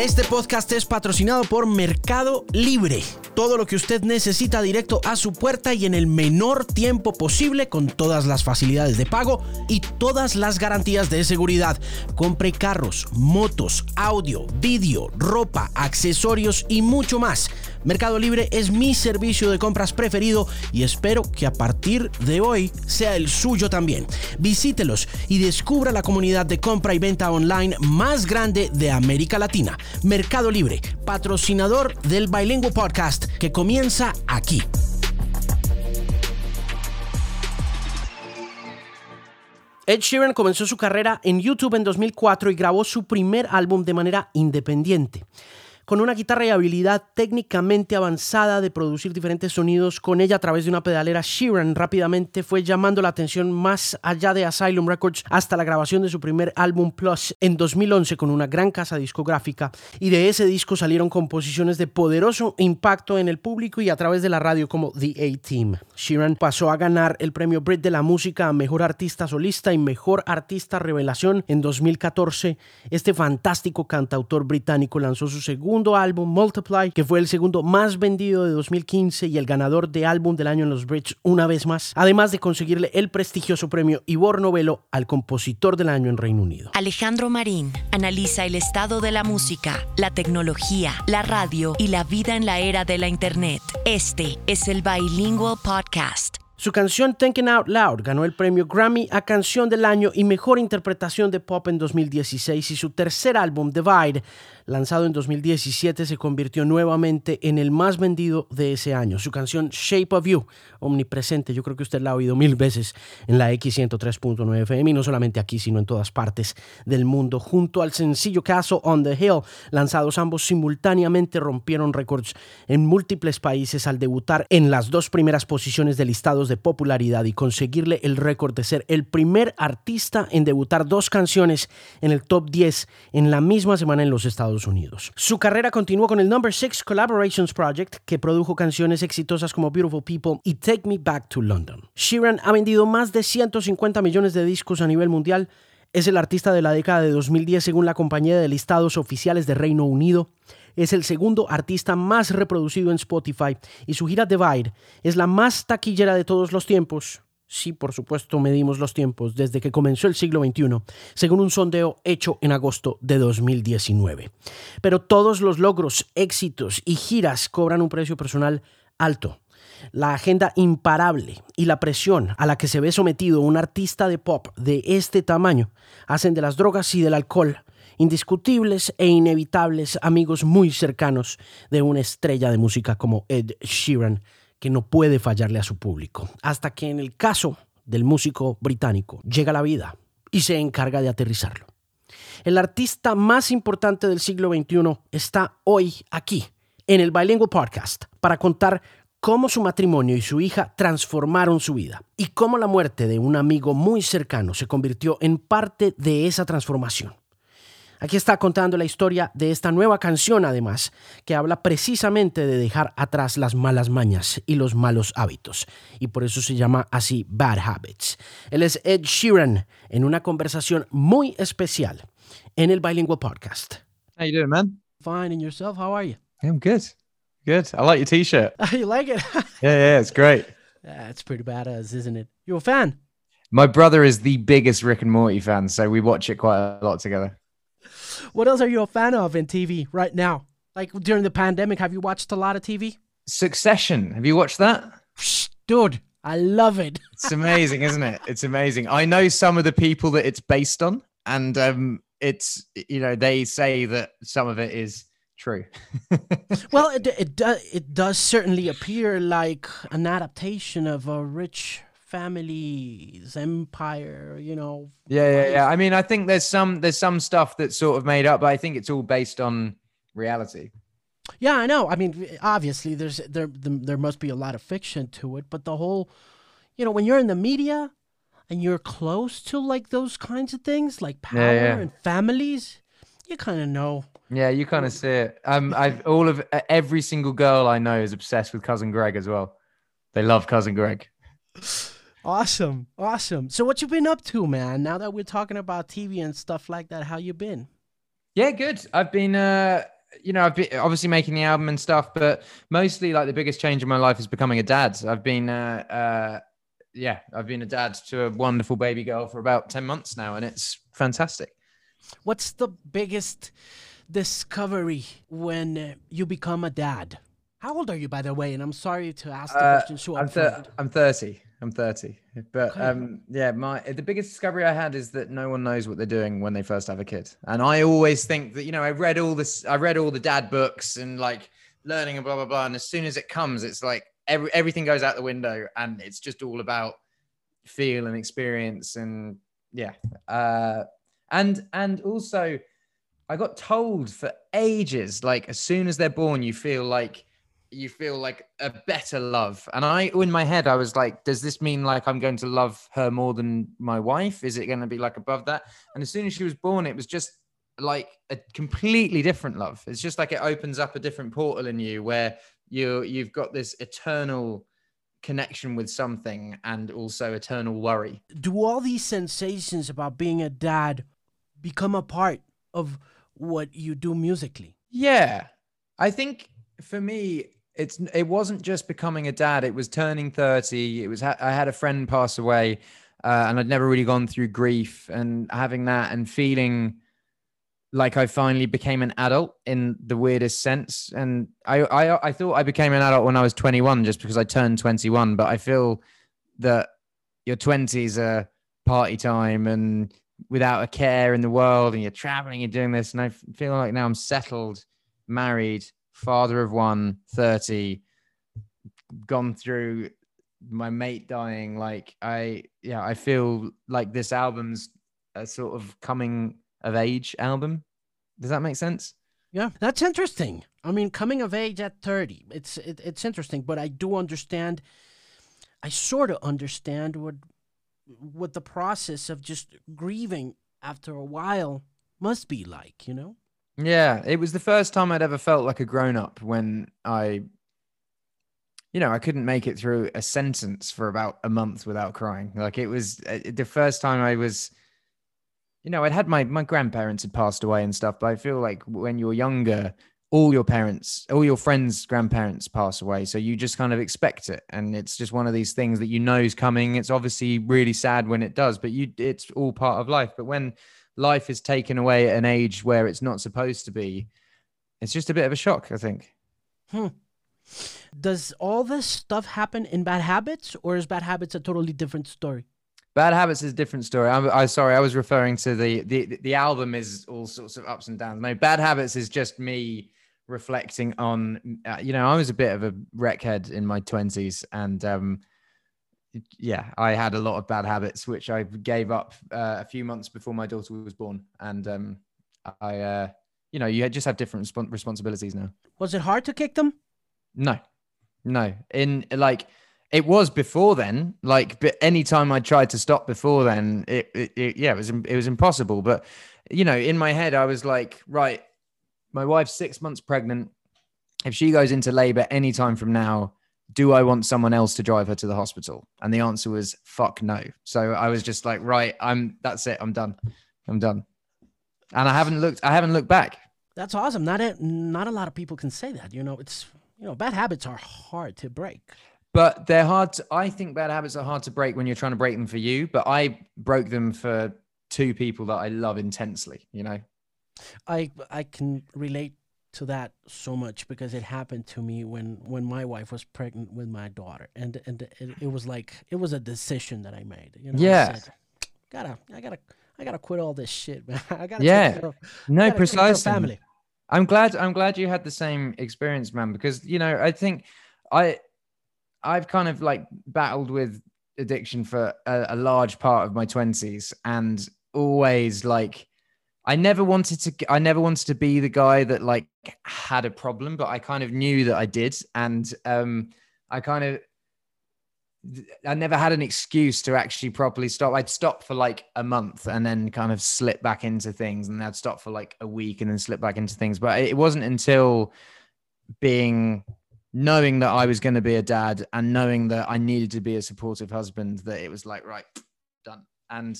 Este podcast es patrocinado por Mercado Libre. Todo lo que usted necesita directo a su puerta y en el menor tiempo posible con todas las facilidades de pago y todas las garantías de seguridad. Compre carros, motos, audio, vídeo, ropa, accesorios y mucho más. Mercado Libre es mi servicio de compras preferido y espero que a partir de hoy sea el suyo también. Visítelos y descubra la comunidad de compra y venta online más grande de América Latina. Mercado Libre, patrocinador del Bilingüe Podcast que comienza aquí. Ed Sheeran comenzó su carrera en YouTube en 2004 y grabó su primer álbum de manera independiente con una guitarra y habilidad técnicamente avanzada de producir diferentes sonidos con ella a través de una pedalera, Sheeran rápidamente fue llamando la atención más allá de Asylum Records hasta la grabación de su primer álbum Plus en 2011 con una gran casa discográfica y de ese disco salieron composiciones de poderoso impacto en el público y a través de la radio como The A-Team. Sheeran pasó a ganar el premio Brit de la música a Mejor Artista Solista y Mejor Artista Revelación en 2014. Este fantástico cantautor británico lanzó su segundo álbum Multiply, que fue el segundo más vendido de 2015 y el ganador de álbum del año en los Brits una vez más, además de conseguirle el prestigioso premio Ivor Novello al compositor del año en Reino Unido. Alejandro Marín analiza el estado de la música, la tecnología, la radio y la vida en la era de la Internet. Este es el Bilingual Podcast. Su canción Thinking Out Loud ganó el premio Grammy a Canción del Año y Mejor Interpretación de Pop en 2016 y su tercer álbum, Divide, lanzado en 2017, se convirtió nuevamente en el más vendido de ese año. Su canción Shape of You, omnipresente, yo creo que usted la ha oído mil veces en la X103.9 FM y no solamente aquí, sino en todas partes del mundo. Junto al sencillo Castle on the Hill, lanzados ambos simultáneamente, rompieron récords en múltiples países al debutar en las dos primeras posiciones de listados de popularidad y conseguirle el récord de ser el primer artista en debutar dos canciones en el top 10 en la misma semana en los Estados Unidos. Su carrera continuó con el Number 6 Collaborations Project, que produjo canciones exitosas como Beautiful People y Take Me Back to London. Sheeran ha vendido más de 150 millones de discos a nivel mundial. Es el artista de la década de 2010 según la compañía de listados oficiales de Reino Unido. Es el segundo artista más reproducido en Spotify y su gira Divide es la más taquillera de todos los tiempos Sí, por supuesto, medimos los tiempos desde que comenzó el siglo XXI, según un sondeo hecho en agosto de 2019. Pero todos los logros, éxitos y giras cobran un precio personal alto. La agenda imparable y la presión a la que se ve sometido un artista de pop de este tamaño hacen de las drogas y del alcohol indiscutibles e inevitables amigos muy cercanos de una estrella de música como Ed Sheeran que no puede fallarle a su público, hasta que en el caso del músico británico llega la vida y se encarga de aterrizarlo. El artista más importante del siglo XXI está hoy aquí, en el Bilingual Podcast, para contar cómo su matrimonio y su hija transformaron su vida y cómo la muerte de un amigo muy cercano se convirtió en parte de esa transformación. Aquí está contando la historia de esta nueva canción, además, que habla precisamente de dejar atrás las malas mañas y los malos hábitos. Y por eso se llama así Bad Habits. Él es Ed Sheeran en una conversación muy especial en el Bilingual Podcast. How you doing, man? Fine, and yourself? How are you? I'm good. Good. I like your t-shirt. you like it? yeah, yeah, it's great. It's pretty badass, isn't it? You a fan? My brother is the biggest Rick and Morty fan, so we watch it quite a lot together. What else are you a fan of in TV right now? Like during the pandemic, have you watched a lot of TV? Succession. Have you watched that? Dude, I love it. It's amazing, isn't it? It's amazing. I know some of the people that it's based on, and um, it's you know they say that some of it is true. well, it it does it does certainly appear like an adaptation of a rich family's empire you know yeah yeah yeah. I mean i think there's some there's some stuff that's sort of made up but i think it's all based on reality. Yeah i know. I mean obviously there's there there must be a lot of fiction to it but the whole you know when you're in the media and you're close to like those kinds of things like power yeah, yeah. and families you kind of know. Yeah you kind of see it. Um i've all of every single girl i know is obsessed with cousin greg as well. They love cousin greg Awesome. Awesome. So what you been up to, man? Now that we're talking about TV and stuff like that, how you been? Yeah, good. I've been, uh, you know, I've been obviously making the album and stuff, but mostly like the biggest change in my life is becoming a dad. I've been, uh, uh, yeah, I've been a dad to a wonderful baby girl for about 10 months now, and it's fantastic. What's the biggest discovery when you become a dad? How old are you, by the way? And I'm sorry to ask the Uh, question so I'm, thir- I'm 30. I'm 30. But um, yeah, my the biggest discovery I had is that no one knows what they're doing when they first have a kid. And I always think that, you know, I read all this, I read all the dad books and like learning and blah, blah, blah. And as soon as it comes, it's like every, everything goes out the window and it's just all about feel and experience. And yeah. Uh, and, and also, I got told for ages, like as soon as they're born, you feel like you feel like a better love. And I, in my head, I was like, does this mean like I'm going to love her more than my wife? Is it going to be like above that? And as soon as she was born, it was just like a completely different love. It's just like it opens up a different portal in you where you you've got this eternal connection with something and also eternal worry. Do all these sensations about being a dad become a part of what you do musically? Yeah. I think for me, it's it wasn't just becoming a dad. It was turning 30. It was I had a friend pass away uh, and I'd never really gone through grief and having that and feeling like I finally became an adult in the weirdest sense. And I, I I thought I became an adult when I was 21 just because I turned 21, but I feel that your 20s are party time and without a care in the world and you're traveling, you're doing this. And i feel like now I'm settled, married, father of one, 30, gone through my mate dying. Like I, yeah, I feel like this album's a sort of coming of age album. Does that make sense? Yeah, that's interesting. I mean, coming of age at 30, it's it, it's interesting, but I do understand I sort of understand what what the process of just grieving after a while must be like, you know? Yeah, it was the first time I'd ever felt like a grown up when I, you know, I couldn't make it through a sentence for about a month without crying. Like it was uh, the first time I was, you know, I'd had my my grandparents had passed away and stuff, but I feel like when you're younger, all your parents, all your friends' grandparents pass away, so you just kind of expect it, and it's just one of these things that you know is coming. It's obviously really sad when it does, but you, it's all part of life. But when life is taken away at an age where it's not supposed to be, it's just a bit of a shock, I think. Hmm. Does all this stuff happen in Bad Habits, or is Bad Habits a totally different story? Bad Habits is a different story. I'm, I sorry, I was referring to the the the album is all sorts of ups and downs. No, Bad Habits is just me reflecting on. Uh, you know, I was a bit of a wreckhead in my twenties, and um, yeah, I had a lot of bad habits, which I gave up uh, a few months before my daughter was born, and um, I, uh, you know, you just have different respons- responsibilities now. Was it hard to kick them? No, no. In like, it was before then. Like, but anytime I tried to stop before then, it, it, it yeah, it was it was impossible. But you know, in my head, I was like, right, my wife's six months pregnant. If she goes into labor anytime from now, do I want someone else to drive her to the hospital? And the answer was fuck no. So I was just like, right, I'm that's it. I'm done. I'm done. And I haven't looked. I haven't looked back. That's awesome. Not a, not a lot of people can say that. You know, it's you know, bad habits are hard to break. But they're hard. To, I think bad habits are hard to break when you're trying to break them for you. But I broke them for two people that I love intensely. You know. I I can relate to that so much because it happened to me when when my wife was pregnant with my daughter, and and it, it was like it was a decision that I made. You know, I Yeah. said, gotta I gotta I gotta quit all this shit, man. I gotta Yeah. of, No, gotta take care of precisely. family. I'm glad. I'm glad you had the same experience, man. Because you know, I think I, I've kind of like battled with addiction for a, a large part of my twenties, and always like, I never wanted to. I never wanted to be the guy that like had a problem, but I kind of knew that I did, and um, I kind of. I never had an excuse to actually properly stop. I'd stop for like a month and then kind of slip back into things, and I'd stop for like a week and then slip back into things. But it wasn't until being knowing that I was going to be a dad and knowing that I needed to be a supportive husband that it was like, right, done. And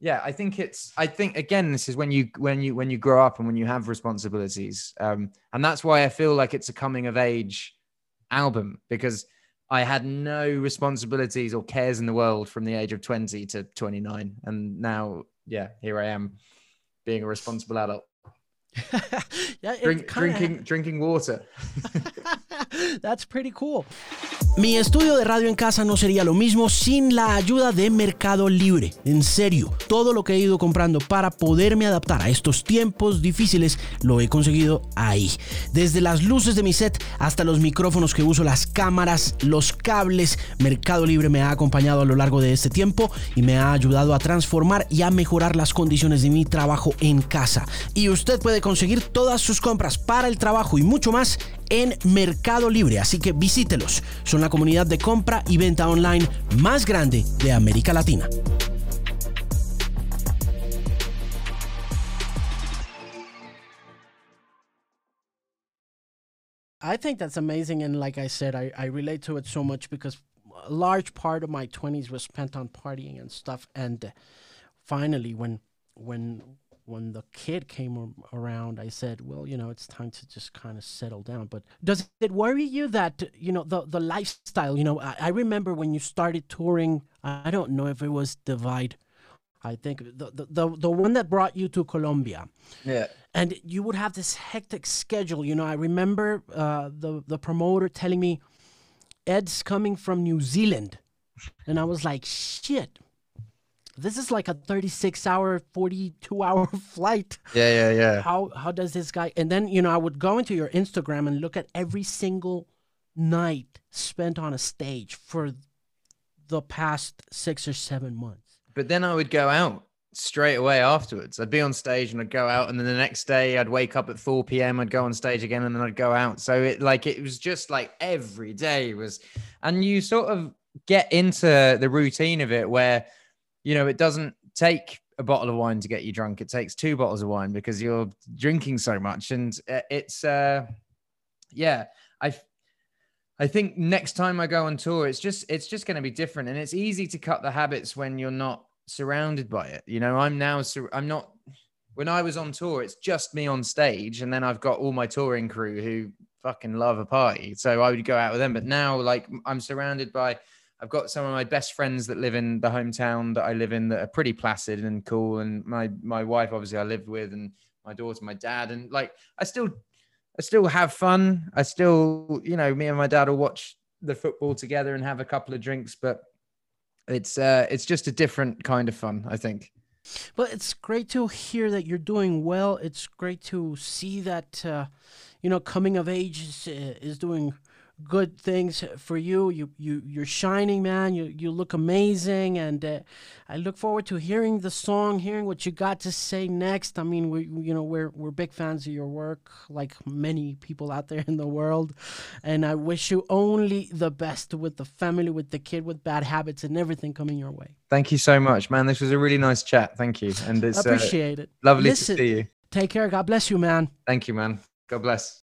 yeah i think it's i think again this is when you when you when you grow up and when you have responsibilities um and that's why i feel like it's a coming of age album because i had no responsibilities or cares in the world from the age of 20 to 29 and now yeah here i am being a responsible adult. Yeah, Drink, drinking drinking water That's pretty cool. Mi estudio de radio en casa no sería lo mismo sin la ayuda de Mercado Libre. En serio, todo lo que he ido comprando para poderme adaptar a estos tiempos difíciles lo he conseguido ahí. Desde las luces de mi set hasta los micrófonos que uso, las cámaras, los cables, Mercado Libre me ha acompañado a lo largo de este tiempo y me ha ayudado a transformar y a mejorar las condiciones de mi trabajo en casa. Y usted puede conseguir todas sus compras para el trabajo y mucho más en Mercado Libre, así que visítelos. Son la comunidad de compra y venta online más grande de América Latina. I think that's amazing, and like I said, I, relate to it so much because a large part of my 20s was spent on partying and stuff. And finally, when when when the kid came around, I said, "Well, you know, it's time to just kind of settle down." But does it worry you that you know the the lifestyle? You know, I, I remember when you started touring. I don't know if it was Divide. I think the, the the the one that brought you to Colombia yeah and you would have this hectic schedule. You know, I remember uh, the the promoter telling me, "Ed's coming from New Zealand," and I was like, "Shit, this is like a 36 hour, 42 hour flight. yeah yeah yeah How how does this guy?" And then you know, I would go into your Instagram and look at every single night spent on a stage for the past six or seven months. but then I would go out straight away afterwards. I'd be on stage and I'd go out, and then the next day I'd wake up at 4 p.m. I'd go on stage again, and then I'd go out. So it like it was just like every day was, and you sort of get into the routine of it where, you know, it doesn't take a bottle of wine to get you drunk. It takes two bottles of wine because you're drinking so much, and uh, it's uh, yeah, I. I think next time I go on tour, it's just it's just going to be different, and it's easy to cut the habits when you're not surrounded by it. You know, I'm now I'm not. When I was on tour, it's just me on stage, and then I've got all my touring crew who fucking love a party. So I would go out with them. But now, like, I'm surrounded by. I've got some of my best friends that live in the hometown that I live in that are pretty placid and cool, and my my wife, obviously, I lived with, and my daughter, my dad, and like I still I still have fun. I still, you know, me and my dad will watch the football together and have a couple of drinks, but it's uh it's just a different kind of fun, I think. But it's great to hear that you're doing well. It's great to see that uh, you know coming of age is, uh, is doing good things for you. You you you're shining, man. You you look amazing, and uh, I look forward to hearing the song, hearing what you got to say next. I mean, we you know we're we're big fans of your work, like many people out there in the world, and I wish you only the best with the family, with the kid with bad habits, and everything coming your way. Thank you so much, man. This was a really nice chat. Thank you. And it's uh, it. lovely Listen, to see you. Take care. God bless you, man. Thank you, man. God bless.